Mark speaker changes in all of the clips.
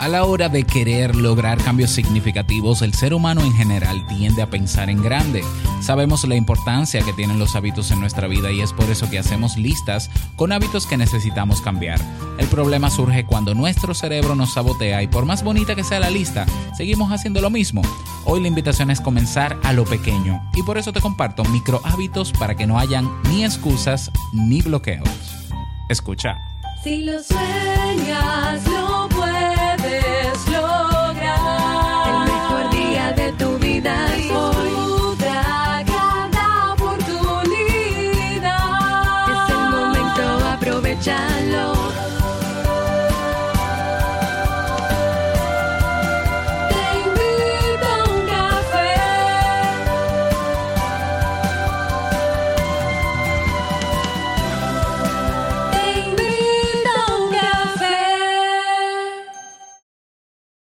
Speaker 1: A la hora de querer lograr cambios significativos, el ser humano en general tiende a pensar en grande. Sabemos la importancia que tienen los hábitos en nuestra vida y es por eso que hacemos listas con hábitos que necesitamos cambiar. El problema surge cuando nuestro cerebro nos sabotea y por más bonita que sea la lista, seguimos haciendo lo mismo. Hoy la invitación es comenzar a lo pequeño y por eso te comparto micro hábitos para que no hayan ni excusas ni bloqueos. Escucha.
Speaker 2: Si lo sueñas, lo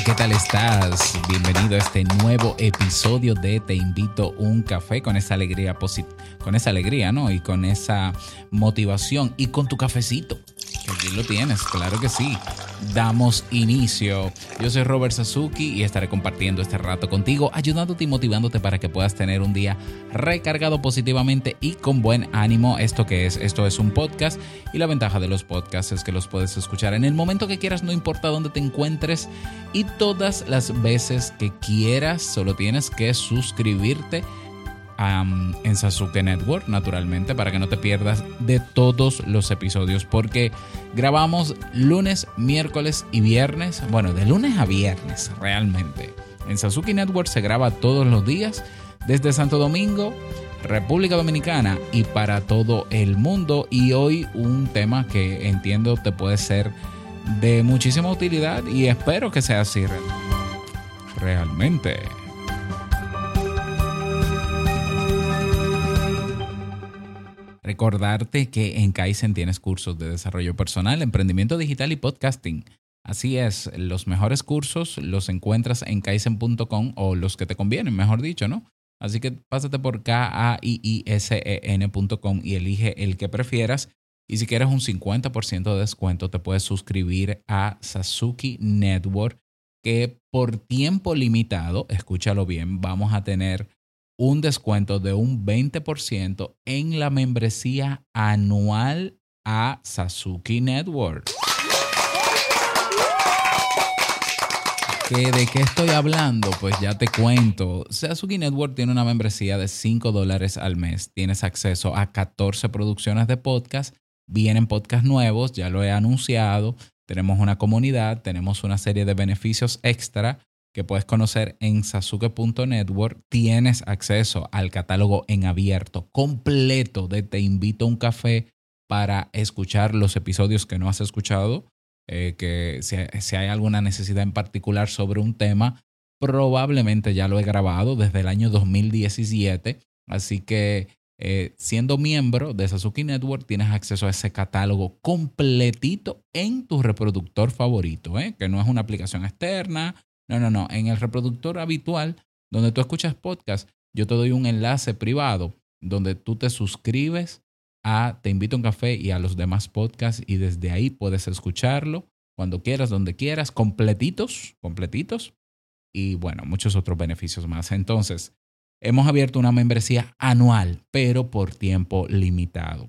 Speaker 1: ¿Qué tal estás? Bienvenido a este nuevo episodio de Te invito un café con esa alegría con esa alegría, ¿no? Y con esa motivación y con tu cafecito. Aquí lo tienes, claro que sí. Damos inicio. Yo soy Robert Sasuki y estaré compartiendo este rato contigo, ayudándote y motivándote para que puedas tener un día recargado positivamente y con buen ánimo. ¿Esto que es? Esto es un podcast y la ventaja de los podcasts es que los puedes escuchar en el momento que quieras, no importa dónde te encuentres y todas las veces que quieras. Solo tienes que suscribirte en Sasuke Network, naturalmente, para que no te pierdas de todos los episodios, porque grabamos lunes, miércoles y viernes, bueno, de lunes a viernes, realmente. En Sasuke Network se graba todos los días, desde Santo Domingo, República Dominicana y para todo el mundo. Y hoy un tema que entiendo te puede ser de muchísima utilidad y espero que sea así realmente. Recordarte que en Kaizen tienes cursos de desarrollo personal, emprendimiento digital y podcasting. Así es, los mejores cursos los encuentras en kaizen.com o los que te convienen, mejor dicho, ¿no? Así que pásate por K-A-I-I-S-E-N.com y elige el que prefieras. Y si quieres un 50% de descuento, te puedes suscribir a Sasuki Network, que por tiempo limitado, escúchalo bien, vamos a tener un descuento de un 20% en la membresía anual a Sasuki Network. ¿Que ¿De qué estoy hablando? Pues ya te cuento. Sasuki Network tiene una membresía de 5 dólares al mes. Tienes acceso a 14 producciones de podcast. Vienen podcasts nuevos, ya lo he anunciado. Tenemos una comunidad, tenemos una serie de beneficios extra que puedes conocer en sasuke.network. Tienes acceso al catálogo en abierto completo de Te invito a un café para escuchar los episodios que no has escuchado, eh, que si, hay alguna necesidad en particular sobre un tema, probablemente ya lo he grabado desde el año 2017. Así que eh, siendo miembro de Sasuke Network tienes acceso a ese catálogo completito en tu reproductor favorito, ¿eh? que no es una aplicación externa, no, no, no. En el reproductor habitual, donde tú escuchas podcast, yo te doy un enlace privado donde tú te suscribes a Te invito a un café y a los demás podcasts y desde ahí puedes escucharlo cuando quieras, donde quieras, completitos, completitos y bueno, muchos otros beneficios más. Entonces, hemos abierto una membresía anual, pero por tiempo limitado.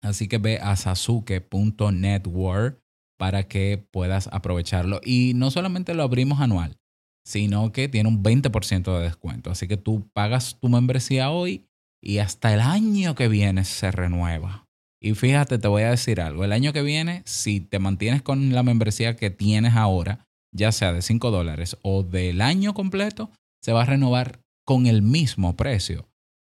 Speaker 1: Así que ve a sasuke.network para que puedas aprovecharlo. Y no solamente lo abrimos anual, sino que tiene un 20% de descuento. Así que tú pagas tu membresía hoy y hasta el año que viene se renueva. Y fíjate, te voy a decir algo. El año que viene, si te mantienes con la membresía que tienes ahora, ya sea de 5 dólares o del año completo, se va a renovar con el mismo precio.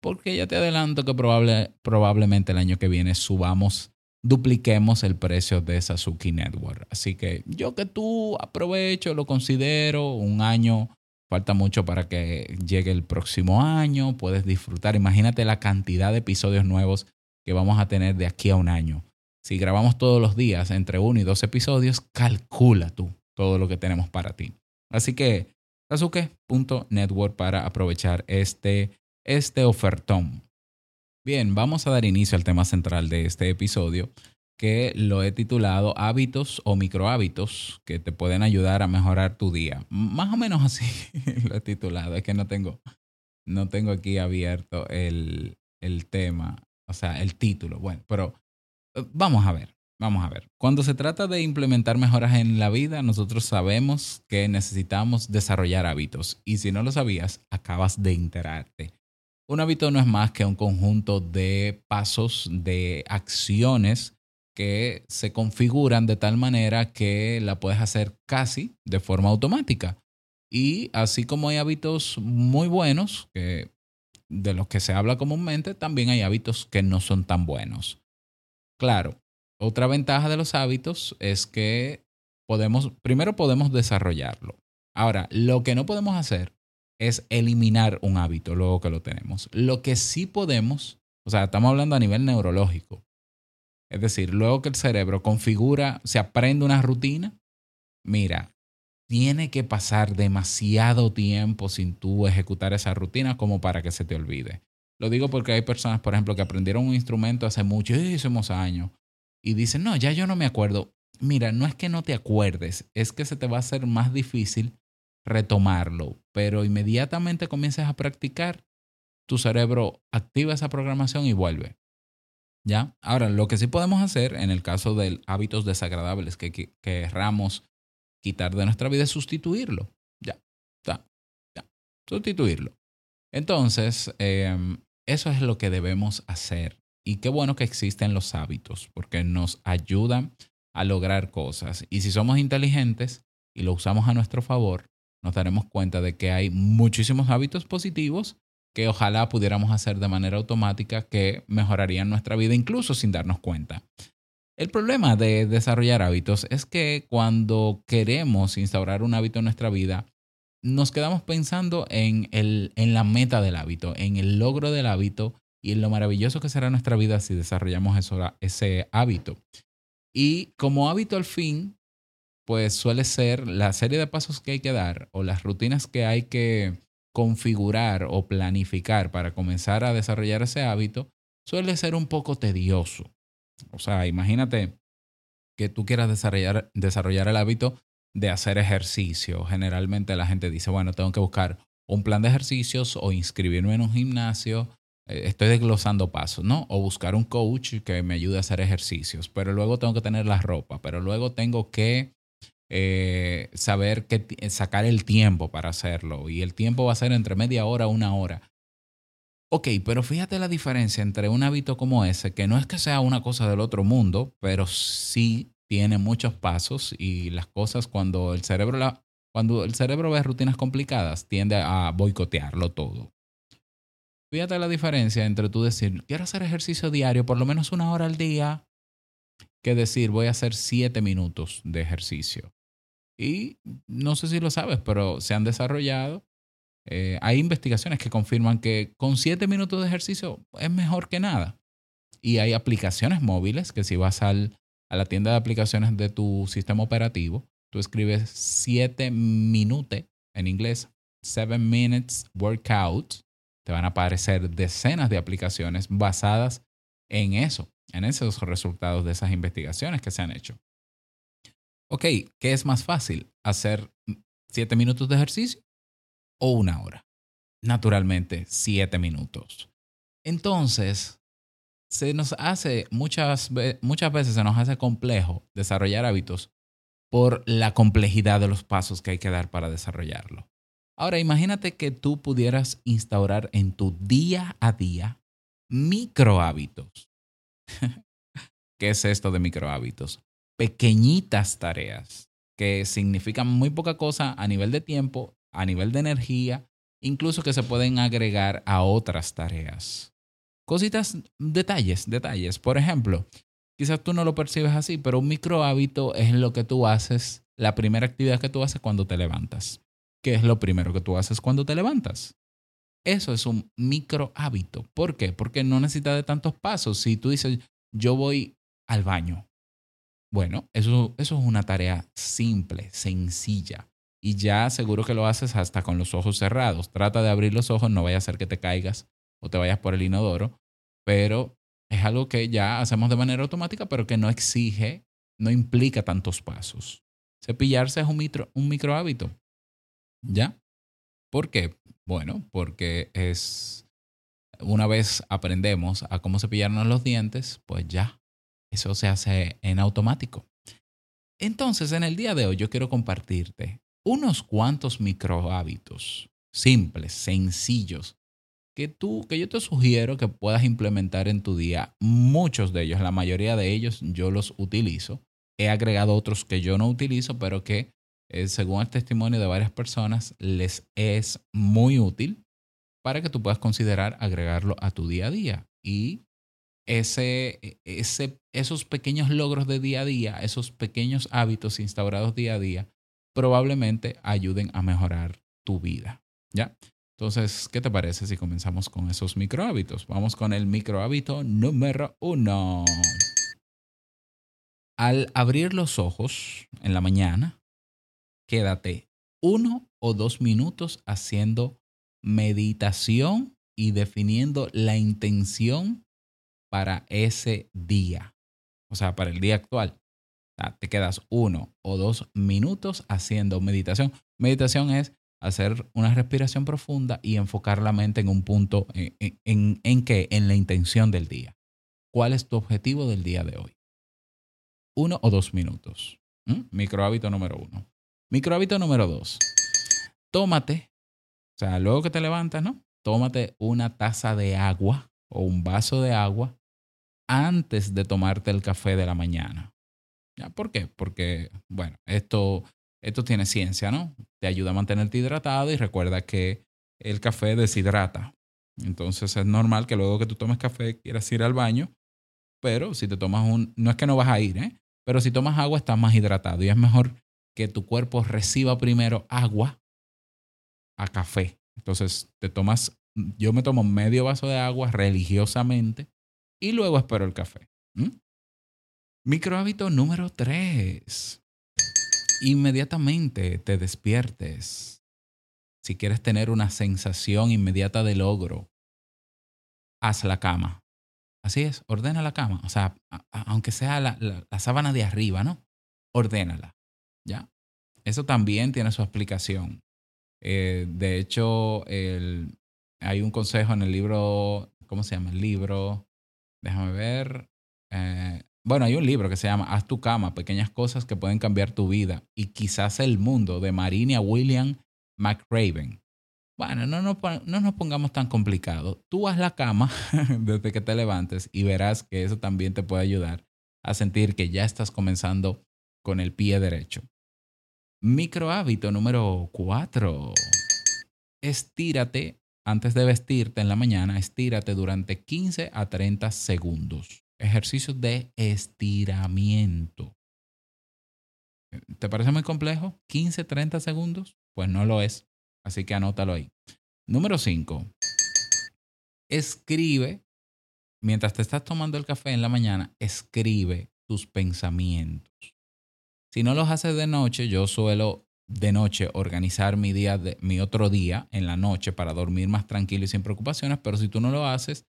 Speaker 1: Porque ya te adelanto que probable, probablemente el año que viene subamos dupliquemos el precio de Sasuke Network. Así que yo que tú aprovecho, lo considero un año Falta mucho para que llegue el próximo año. Puedes disfrutar. Imagínate la cantidad de episodios nuevos que vamos a tener de aquí a un año. Si grabamos todos los días entre uno y dos episodios, calcula tú todo lo que tenemos para ti. Así que, Sasuke.network para aprovechar este, este ofertón. Bien, vamos a dar inicio al tema central de este episodio, que lo he titulado Hábitos o microhábitos que te pueden ayudar a mejorar tu día. Más o menos así lo he titulado, es que no tengo, no tengo aquí abierto el, el tema, o sea, el título. Bueno, pero eh, vamos a ver, vamos a ver. Cuando se trata de implementar mejoras en la vida, nosotros sabemos que necesitamos desarrollar hábitos. Y si no lo sabías, acabas de enterarte. Un hábito no es más que un conjunto de pasos, de acciones que se configuran de tal manera que la puedes hacer casi de forma automática. Y así como hay hábitos muy buenos, que de los que se habla comúnmente, también hay hábitos que no son tan buenos. Claro, otra ventaja de los hábitos es que podemos, primero podemos desarrollarlo. Ahora, lo que no podemos hacer es eliminar un hábito luego que lo tenemos. Lo que sí podemos, o sea, estamos hablando a nivel neurológico. Es decir, luego que el cerebro configura, se aprende una rutina, mira, tiene que pasar demasiado tiempo sin tú ejecutar esa rutina como para que se te olvide. Lo digo porque hay personas, por ejemplo, que aprendieron un instrumento hace muchísimos años y dicen, no, ya yo no me acuerdo. Mira, no es que no te acuerdes, es que se te va a hacer más difícil retomarlo, pero inmediatamente comiences a practicar, tu cerebro activa esa programación y vuelve. ¿Ya? Ahora, lo que sí podemos hacer en el caso de hábitos desagradables que, que querramos quitar de nuestra vida es sustituirlo. Ya, ya, ya. Sustituirlo. Entonces, eh, eso es lo que debemos hacer. Y qué bueno que existen los hábitos, porque nos ayudan a lograr cosas. Y si somos inteligentes y lo usamos a nuestro favor, nos daremos cuenta de que hay muchísimos hábitos positivos que ojalá pudiéramos hacer de manera automática que mejorarían nuestra vida incluso sin darnos cuenta. El problema de desarrollar hábitos es que cuando queremos instaurar un hábito en nuestra vida, nos quedamos pensando en, el, en la meta del hábito, en el logro del hábito y en lo maravilloso que será nuestra vida si desarrollamos eso, ese hábito. Y como hábito al fin, pues suele ser la serie de pasos que hay que dar o las rutinas que hay que configurar o planificar para comenzar a desarrollar ese hábito, suele ser un poco tedioso. O sea, imagínate que tú quieras desarrollar, desarrollar el hábito de hacer ejercicio. Generalmente la gente dice, bueno, tengo que buscar un plan de ejercicios o inscribirme en un gimnasio. Eh, Estoy desglosando pasos, ¿no? O buscar un coach que me ayude a hacer ejercicios. Pero luego tengo que tener la ropa. Pero luego tengo que eh, saber que t- sacar el tiempo para hacerlo. Y el tiempo va a ser entre media hora a una hora. Ok, pero fíjate la diferencia entre un hábito como ese, que no es que sea una cosa del otro mundo, pero sí tiene muchos pasos y las cosas cuando el cerebro cuando el cerebro ve rutinas complicadas tiende a boicotearlo todo. Fíjate la diferencia entre tú decir, quiero hacer ejercicio diario por lo menos una hora al día, que decir, voy a hacer siete minutos de ejercicio. Y no sé si lo sabes, pero se han desarrollado. eh, hay investigaciones que confirman que con siete minutos de ejercicio es mejor que nada. Y hay aplicaciones móviles que si vas al, a la tienda de aplicaciones de tu sistema operativo, tú escribes 7 minutos en inglés, 7 minutes workout, te van a aparecer decenas de aplicaciones basadas en eso, en esos resultados de esas investigaciones que se han hecho. Ok, ¿qué es más fácil? ¿Hacer 7 minutos de ejercicio o una hora? Naturalmente, 7 minutos. Entonces, se nos hace muchas, muchas veces se nos hace complejo desarrollar hábitos por la complejidad de los pasos que hay que dar para desarrollarlo. Ahora, imagínate que tú pudieras instaurar en tu día a día micro hábitos. ¿Qué es esto de micro hábitos? Pequeñitas tareas que significan muy poca cosa a nivel de tiempo, a nivel de energía, incluso que se pueden agregar a otras tareas. Cositas, detalles, detalles. Por ejemplo, quizás tú no lo percibes así, pero un micro hábito es lo que tú haces, la primera actividad que tú haces cuando te levantas. ¿qué es lo primero que tú haces cuando te levantas? Eso es un micro hábito. ¿Por qué? Porque no necesitas de tantos pasos. Si tú dices, yo voy al baño, bueno, eso, eso es una tarea simple, sencilla. Y ya seguro que lo haces hasta con los ojos cerrados. Trata de abrir los ojos, no vaya a ser que te caigas o te vayas por el inodoro, pero es algo que ya hacemos de manera automática, pero que no exige, no implica tantos pasos. Cepillarse es un micro, un micro hábito. ¿Ya? ¿Por qué? Bueno, porque es una vez aprendemos a cómo cepillarnos los dientes, pues ya, eso se hace en automático. Entonces, en el día de hoy yo quiero compartirte unos cuantos micro hábitos simples, sencillos, que tú, que yo te sugiero que puedas implementar en tu día. Muchos de ellos, la mayoría de ellos, yo los utilizo. He agregado otros que yo no utilizo, pero que eh, según el testimonio de varias personas, les es muy útil para que tú puedas considerar agregarlo a tu día a día. Y ese, ese, esos pequeños logros de día a día, esos pequeños hábitos instaurados día a día, probablemente ayuden a mejorar tu vida. ¿Ya? Entonces, ¿qué te parece si comenzamos con esos micro hábitos? Vamos con el micro hábito número uno. Al abrir los ojos en la mañana, quédate uno o dos minutos haciendo meditación y definiendo la intención para ese día, o sea, para el día actual. Te quedas uno o dos minutos haciendo meditación. Meditación es hacer una respiración profunda y enfocar la mente en un punto, en, en, la intención del día. ¿Cuál es tu objetivo del día de hoy? Uno o dos minutos. ¿Mm? Micro hábito número uno. Micro hábito número dos. Tómate, o sea, luego que te levantas, ¿no? Tómate una taza de agua o un vaso de agua antes de tomarte el café de la mañana. ¿Por qué? Porque, bueno, esto, esto tiene ciencia, ¿no? Te ayuda a mantenerte hidratado y recuerda que el café deshidrata. Entonces es normal que luego que tú tomes café quieras ir al baño, pero si te tomas un, no es que no vas a ir, ¿eh? Pero si tomas agua estás más hidratado y es mejor que tu cuerpo reciba primero agua a café. Entonces te tomas, yo me tomo medio vaso de agua religiosamente y luego espero el café. ¿Mm? Micro hábito número tres. Inmediatamente te despiertes. Si quieres tener una sensación inmediata de logro, haz la cama. Así es, ordena la cama. O sea, a- a- aunque sea la, la- la sábana de arriba, ¿no? Ordénala. ¿Ya? Eso también tiene su explicación. Eh, de hecho, el- hay un consejo en el libro, ¿cómo se llama el libro? Déjame ver. Eh, bueno, hay un libro que se llama Haz tu cama, pequeñas cosas que pueden cambiar tu vida y quizás el mundo de Marinia William McRaven. Bueno, no nos, no nos pongamos tan complicados. Tú haz la cama desde que te levantes y verás que eso también te puede ayudar a sentir que ya estás comenzando con el pie derecho. Micro hábito número cuatro. Estírate antes de vestirte en la mañana, estírate durante 15 a 30 segundos. Ejercicios de estiramiento. ¿Te parece muy complejo? ¿15, 30 segundos? Pues no lo es. Así que anótalo ahí. Número 5. Escribe, mientras te estás tomando el café en la mañana, escribe tus pensamientos. Si no los haces de noche, yo suelo de noche organizar mi día, de, mi otro día en la noche para dormir más tranquilo y sin preocupaciones, pero si tú no lo haces,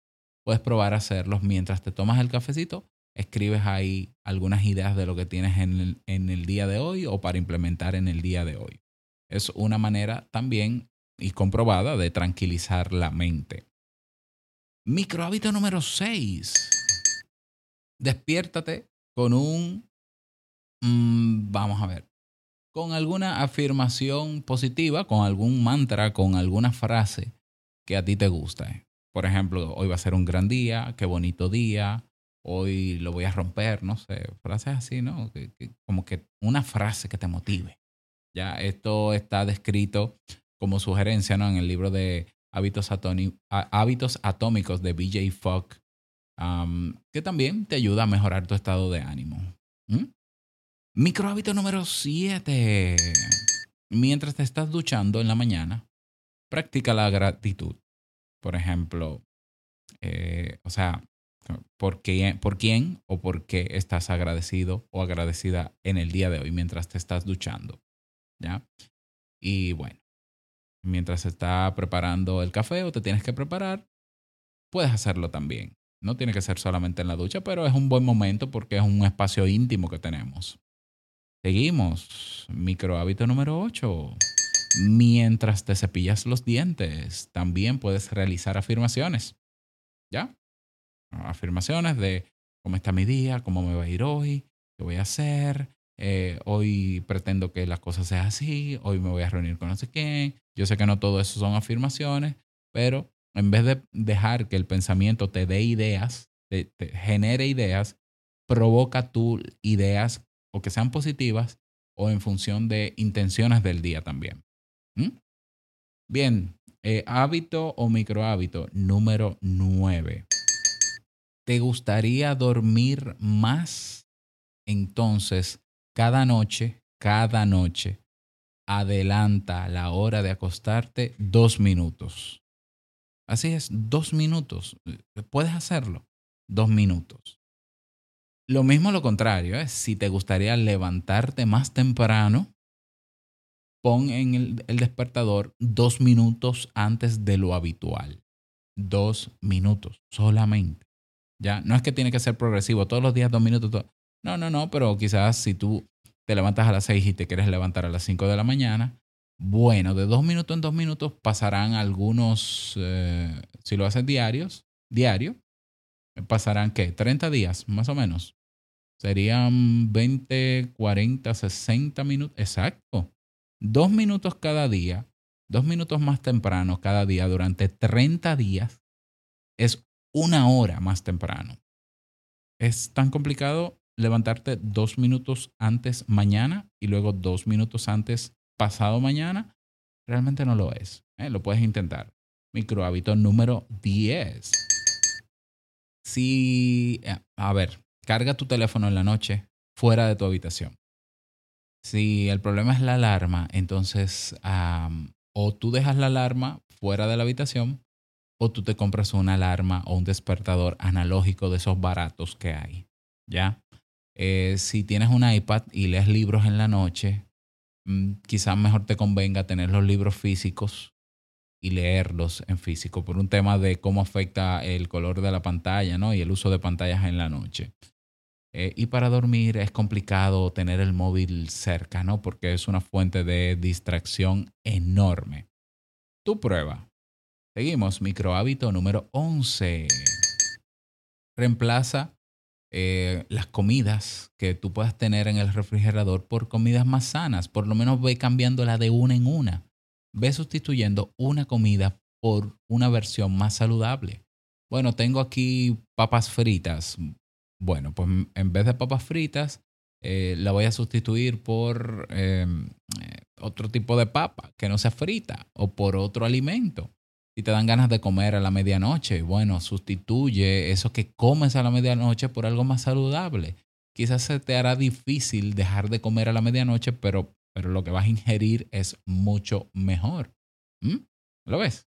Speaker 1: puedes probar a hacerlos mientras te tomas el cafecito, escribes ahí algunas ideas de lo que tienes en el, en el día de hoy o para implementar en el día de hoy. Es una manera también y comprobada de tranquilizar la mente. Micro hábito número 6. Despiértate con un, mm, vamos a ver, con alguna afirmación positiva, con algún mantra, con alguna frase que a ti te gusta. Por ejemplo, hoy va a ser un gran día, qué bonito día, hoy lo voy a romper, no sé, frases así, ¿no? Como que una frase que te motive. Ya, esto está descrito como sugerencia, ¿no? En el libro de Hábitos, Atómicos de BJ Fogg, que también te ayuda a mejorar tu estado de ánimo. ¿Mm? Micro hábito número 7. mientras te estás duchando en la mañana, practica la gratitud. Por ejemplo, eh, o sea, ¿por, qué, ¿por quién o por qué estás agradecido o agradecida en el día de hoy mientras te estás duchando? ¿Ya? Y bueno, mientras se está preparando el café o te tienes que preparar, puedes hacerlo también. No tiene que ser solamente en la ducha, pero es un buen momento porque es un espacio íntimo que tenemos. Seguimos. Micro hábito número 8. Mientras te cepillas los dientes, también puedes realizar afirmaciones. ¿Ya? Afirmaciones de cómo está mi día, cómo me va a ir hoy, qué voy a hacer. eh, hoy pretendo que las cosas sean así, hoy me voy a reunir con no sé quién. Yo sé que no todo eso son afirmaciones, pero en vez de dejar que el pensamiento te dé ideas, te genere ideas, provoca tú ideas o que sean positivas o en función de intenciones del día también. ¿Mm? Bien, eh, hábito o microhábito número 9. ¿Te gustaría dormir más? Entonces, cada noche, cada noche, adelanta la hora de acostarte dos minutos. Así es, dos minutos. Puedes hacerlo. Dos minutos. Lo mismo lo contrario, ¿eh? si te gustaría levantarte más temprano, pon en el, despertador dos minutos antes de lo habitual. Dos minutos solamente. Ya, no es que tiene que ser progresivo, todos los días dos minutos. to- No, no, no, pero quizás si tú te levantas a las seis y te quieres levantar a las cinco de la mañana, bueno, de dos minutos en dos minutos pasarán algunos, eh, si lo haces diarios, diario, pasarán qué, 30 días más o menos. Serían 20, 40, 60 minutos. Exacto. Dos minutos cada día, dos minutos más temprano cada día durante 30 días es una hora más temprano. Es tan complicado levantarte dos minutos antes mañana y luego dos minutos antes pasado mañana. Realmente no lo es. ¿eh? Lo puedes intentar. Micro hábito número 10. Si, eh, a ver, carga tu teléfono en la noche fuera de tu habitación. Si el problema es la alarma, entonces o tú dejas la alarma fuera de la habitación o tú te compras una alarma o un despertador analógico de esos baratos que hay. ¿Ya? Eh, si tienes un iPad y lees libros en la noche, mm, quizás mejor te convenga tener los libros físicos y leerlos en físico por un tema de cómo afecta el color de la pantalla ¿no? y el uso de pantallas en la noche. Eh, y para dormir es complicado tener el móvil cerca, ¿no? Porque es una fuente de distracción enorme. Tu prueba. Seguimos, micro hábito número 11. Reemplaza eh, las comidas que tú puedas tener en el refrigerador por comidas más sanas. Por lo menos ve cambiándola de una en una. Ve sustituyendo una comida por una versión más saludable. Bueno, tengo aquí papas fritas. Bueno, pues en vez de papas fritas, eh, la voy a sustituir por eh, eh, otro tipo de papa que no sea frita o por otro alimento. Si te dan ganas de comer a la medianoche, bueno, sustituye eso que comes a la medianoche por algo más saludable. Quizás se te hará difícil dejar de comer a la medianoche, pero, pero lo que vas a ingerir es mucho mejor. ¿Mm? ¿Lo ves?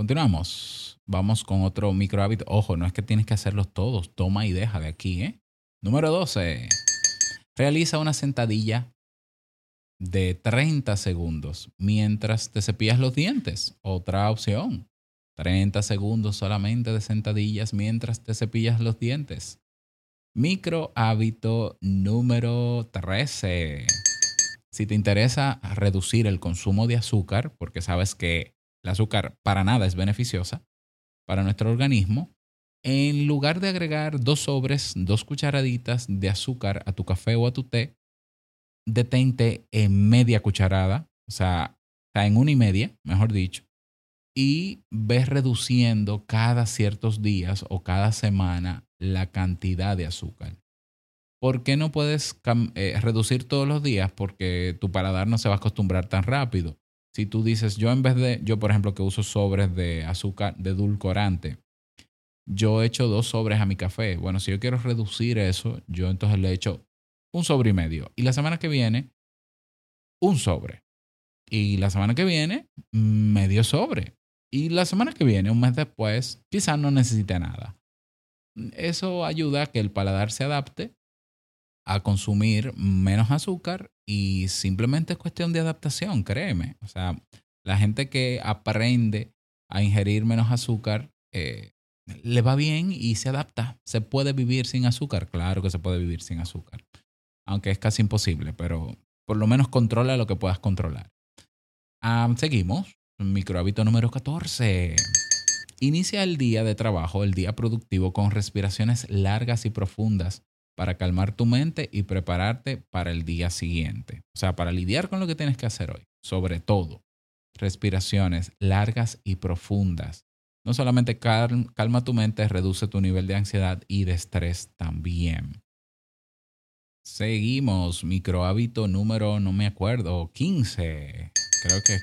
Speaker 1: Continuamos. Vamos con otro micro hábito. Ojo, no es que tienes que hacerlos todos. Toma y deja de aquí, ¿eh? Número 12. Realiza una sentadilla de 30 segundos mientras te cepillas los dientes. Otra opción. 30 segundos solamente de sentadillas mientras te cepillas los dientes. Micro hábito número 13. Si te interesa reducir el consumo de azúcar, porque sabes que el azúcar para nada es beneficiosa para nuestro organismo, en lugar de agregar dos sobres, dos cucharaditas de azúcar a tu café o a tu té, detente en media cucharada, o sea, en una y media, mejor dicho, y ves reduciendo cada ciertos días o cada semana la cantidad de azúcar. ¿Por qué no puedes eh, reducir todos los días? Porque tu paladar no se va a acostumbrar tan rápido. Si tú dices, yo en vez de, yo por ejemplo que uso sobres de azúcar, de edulcorante, yo echo dos sobres a mi café. Bueno, si yo quiero reducir eso, yo entonces le echo un sobre y medio. Y la semana que viene un sobre. Y la semana que viene, medio sobre. Y la semana que viene, un mes después, quizás no necesite nada. Eso ayuda a que el paladar se adapte a consumir menos azúcar y simplemente es cuestión de adaptación, créeme. O sea, la gente que aprende a ingerir menos azúcar eh, le va bien y se adapta. ¿Se puede vivir sin azúcar? Claro que se puede vivir sin azúcar. Aunque es casi imposible, pero por lo menos controla lo que puedas controlar. Ah, seguimos. Micro hábito número 14. Inicia el día de trabajo, el día productivo, con respiraciones largas y profundas para calmar tu mente y prepararte para el día siguiente. O sea, para lidiar con lo que tienes que hacer hoy. Sobre todo, respiraciones largas y profundas. No solamente cal- calma tu mente, reduce tu nivel de ansiedad y de estrés también. Seguimos, micro hábito número, no me acuerdo, 15. Creo que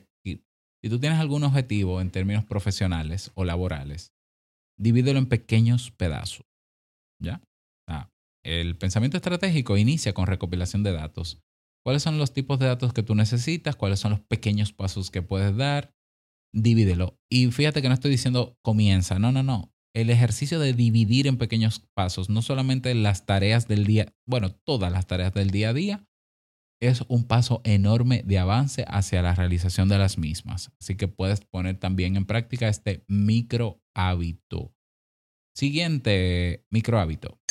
Speaker 1: si tú tienes algún objetivo en términos profesionales o laborales, divídelo en pequeños pedazos. ¿Ya? El pensamiento estratégico inicia con recopilación de datos. ¿Cuáles son los tipos de datos que tú necesitas? ¿Cuáles son los pequeños pasos que puedes dar? Divídelo. Y fíjate que no estoy diciendo comienza, no, no, no. El ejercicio de dividir en pequeños pasos, no solamente las tareas del día, bueno, todas las tareas del día a día, es un paso enorme de avance hacia la realización de las mismas. Así que puedes poner también en práctica este micro hábito. Siguiente micro hábito.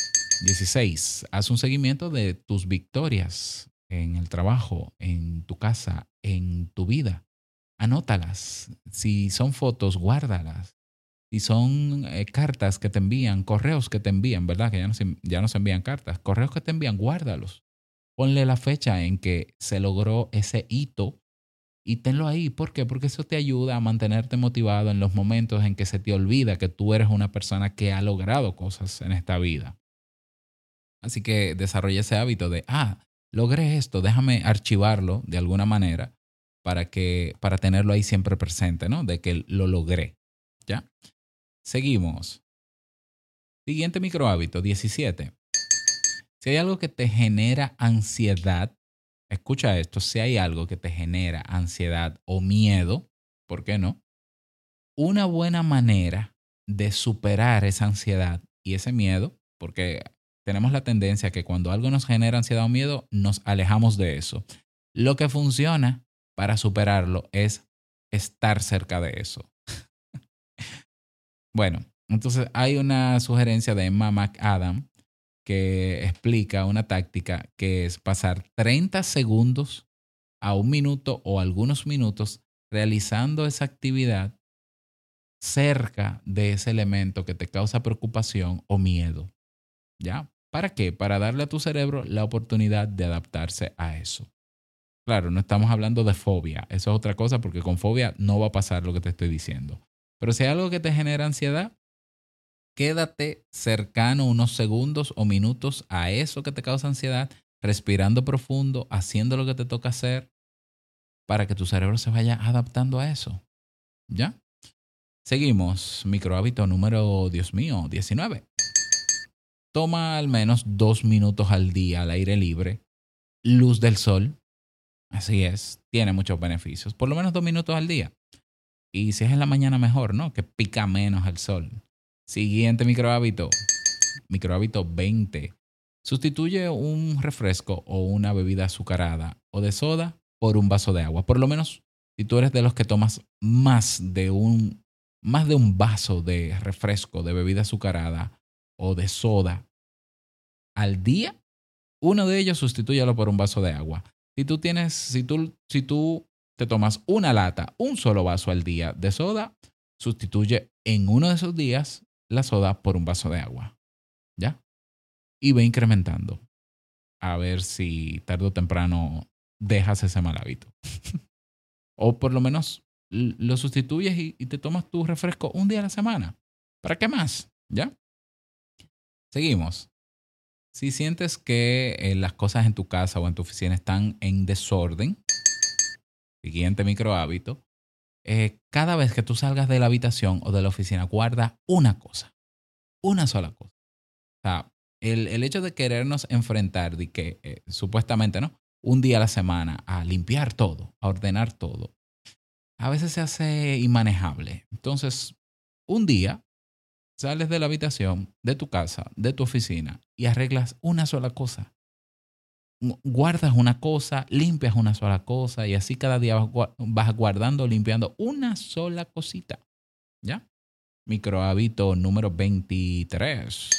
Speaker 1: 16. Haz un seguimiento de tus victorias en el trabajo, en tu casa, en tu vida. Anótalas. Si son fotos, guárdalas. Si son eh, cartas que te envían, correos que te envían, ¿verdad? Que ya no, se, ya no se envían cartas. Correos que te envían, guárdalos. Ponle la fecha en que se logró ese hito y tenlo ahí. ¿Por qué? Porque eso te ayuda a mantenerte motivado en los momentos en que se te olvida que tú eres una persona que ha logrado cosas en esta vida. Así que desarrolla ese hábito de, ah, logré esto, déjame archivarlo de alguna manera para que para tenerlo ahí siempre presente, ¿no? De que lo logré. ¿Ya? Seguimos. Siguiente micro hábito, 17. Si hay algo que te genera ansiedad, escucha esto, si hay algo que te genera ansiedad o miedo, ¿por qué no? Una buena manera de superar esa ansiedad y ese miedo, porque tenemos la tendencia que cuando algo nos genera ansiedad o miedo, nos alejamos de eso. Lo que funciona para superarlo es estar cerca de eso. bueno, entonces hay una sugerencia de Emma McAdam que explica una táctica que es pasar 30 segundos a un minuto o algunos minutos realizando esa actividad cerca de ese elemento que te causa preocupación o miedo. ¿Ya? ¿Para qué? Para darle a tu cerebro la oportunidad de adaptarse a eso. Claro, no estamos hablando de fobia, eso es otra cosa porque con fobia no va a pasar lo que te estoy diciendo. Pero si hay algo que te genera ansiedad, quédate cercano unos segundos o minutos a eso que te causa ansiedad, respirando profundo, haciendo lo que te toca hacer para que tu cerebro se vaya adaptando a eso. ¿Ya? Seguimos. Micro hábito número, Dios mío, 19. Toma al menos dos minutos al día al aire libre. Luz del sol. Así es, tiene muchos beneficios. Por lo menos dos minutos al día. Y si es en la mañana mejor, ¿no? Que pica menos el sol. Siguiente micro hábito. Micro hábito 20. Sustituye un refresco o una bebida azucarada o de soda por un vaso de agua. Por lo menos si tú eres de los que tomas más de un, más de un vaso de refresco, de bebida azucarada o de soda al día, uno de ellos sustitúyalo por un vaso de agua. Si tú tienes, si tú, si tú te tomas una lata, un solo vaso al día de soda, sustituye en uno de esos días la soda por un vaso de agua. ¿Ya? Y ve incrementando. A ver si tarde o temprano dejas ese mal hábito. o por lo menos lo sustituyes y, y te tomas tu refresco un día a la semana. ¿Para qué más? ¿Ya? Seguimos. Si sientes que eh, las cosas en tu casa o en tu oficina están en desorden, siguiente micro hábito, eh, cada vez que tú salgas de la habitación o de la oficina, guarda una cosa, una sola cosa. O sea, el, el hecho de querernos enfrentar, de que eh, supuestamente, ¿no? un día a la semana a limpiar todo, a ordenar todo, a veces se hace inmanejable. Entonces, un día sales de la habitación, de tu casa, de tu oficina y arreglas una sola cosa. Gu- Guardas una cosa, limpias una sola cosa y así cada día vas gua- vas guardando, limpiando una sola cosita. ¿Ya? Micro hábito número 23.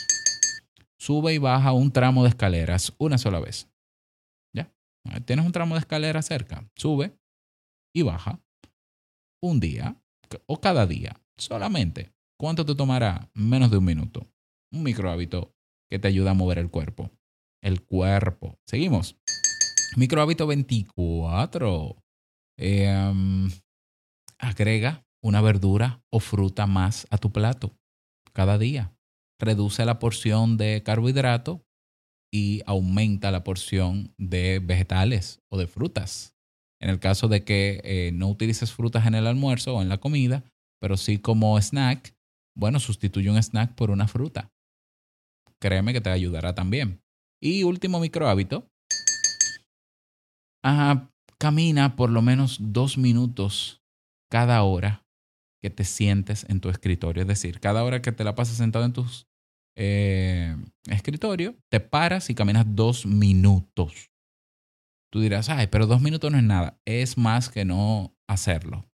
Speaker 1: Sube y baja un tramo de escaleras una sola vez. ¿Ya? Tienes un tramo de escalera cerca. Sube y baja un día o cada día. Solamente. ¿Cuánto te tomará? Menos de un minuto. Un micro hábito que te ayuda a mover el cuerpo. El cuerpo. Seguimos. Micro hábito 24. Eh, um, agrega una verdura o fruta más a tu plato cada día. Reduce la porción de carbohidrato y aumenta la porción de vegetales o de frutas. En el caso de que eh, no utilices frutas en el almuerzo o en la comida, pero sí como snack, bueno, sustituye un snack por una fruta. Créeme que te ayudará también. Y último micro hábito. Camina por lo menos dos minutos cada hora que te sientes en tu escritorio. Es decir, cada hora que te la pasas sentado en tu eh, escritorio, te paras y caminas dos minutos. Tú dirás, ay, pero dos minutos no es nada. Es más que no hacerlo.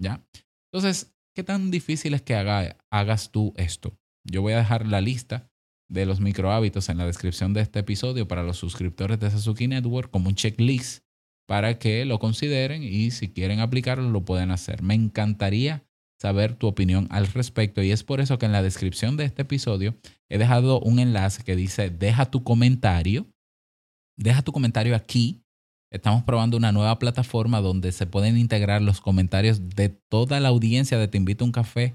Speaker 1: ¿Ya? Entonces, ¿qué tan difícil es que haga- hagas tú esto? Yo voy a dejar la lista de los micro hábitos en la descripción de este episodio para los suscriptores de Sasuke Network como un checklist para que lo consideren y si quieren aplicarlo lo pueden hacer. Me encantaría saber tu opinión al respecto y es por eso que en la descripción de este episodio he dejado un enlace que dice deja tu comentario. Deja tu comentario aquí. Estamos probando una nueva plataforma donde se pueden integrar los comentarios de toda la audiencia de Te invito a un café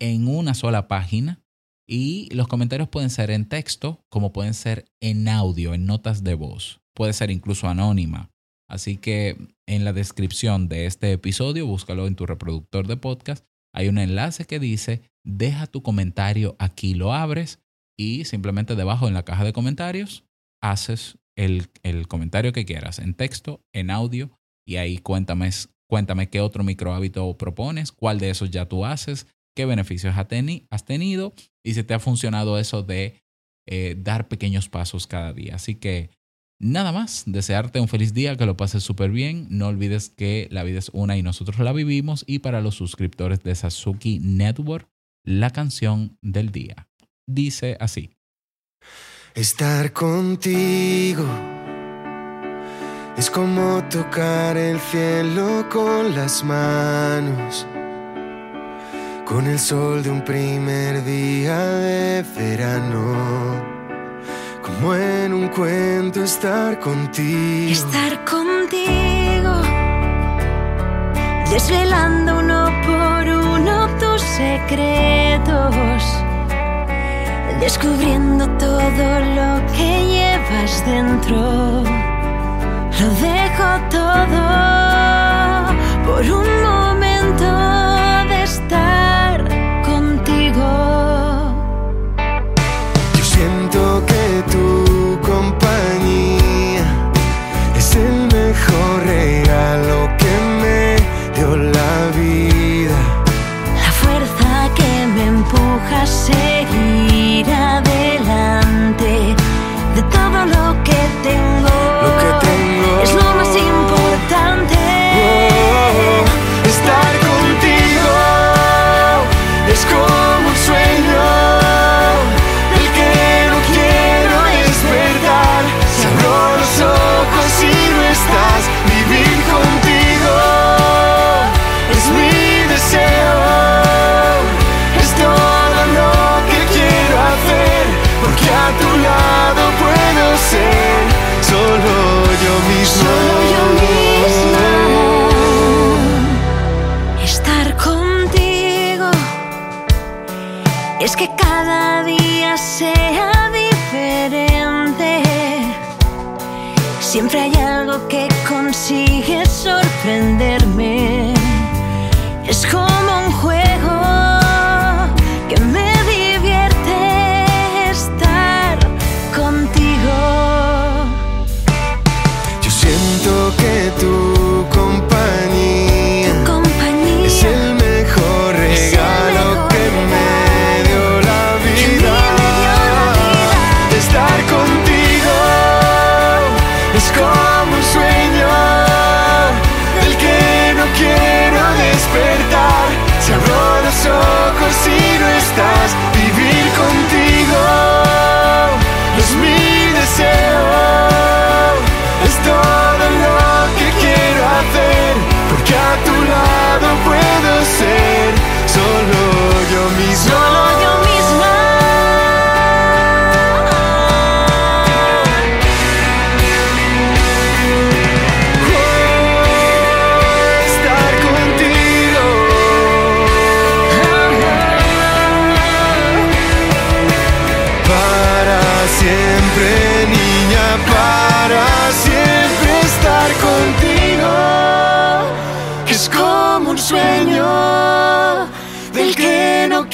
Speaker 1: en una sola página. Y los comentarios pueden ser en texto, como pueden ser en audio, en notas de voz. Puede ser incluso anónima. Así que en la descripción de este episodio, búscalo en tu reproductor de podcast, hay un enlace que dice, deja tu comentario aquí, lo abres y simplemente debajo en la caja de comentarios haces el, el comentario que quieras, en texto, en audio, y ahí cuéntame, cuéntame qué otro micro hábito propones, cuál de esos ya tú haces, qué beneficios has tenido y si te ha funcionado eso de eh, dar pequeños pasos cada día. Así que nada más, desearte un feliz día, que lo pases súper bien. No olvides que la vida es una y nosotros la vivimos. Y para los suscriptores de Sasuke Network, la canción del día. Dice así.
Speaker 3: Estar contigo es como tocar el cielo con las manos, con el sol de un primer día de verano, como en un cuento estar contigo.
Speaker 4: Estar contigo, desvelando uno por uno tus secretos, descubriendo todo lo que llevas dentro. Lo dejo todo por un momento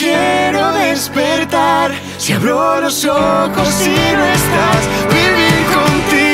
Speaker 3: quiero despertar. Si abro los ojos y no estás, vivir contigo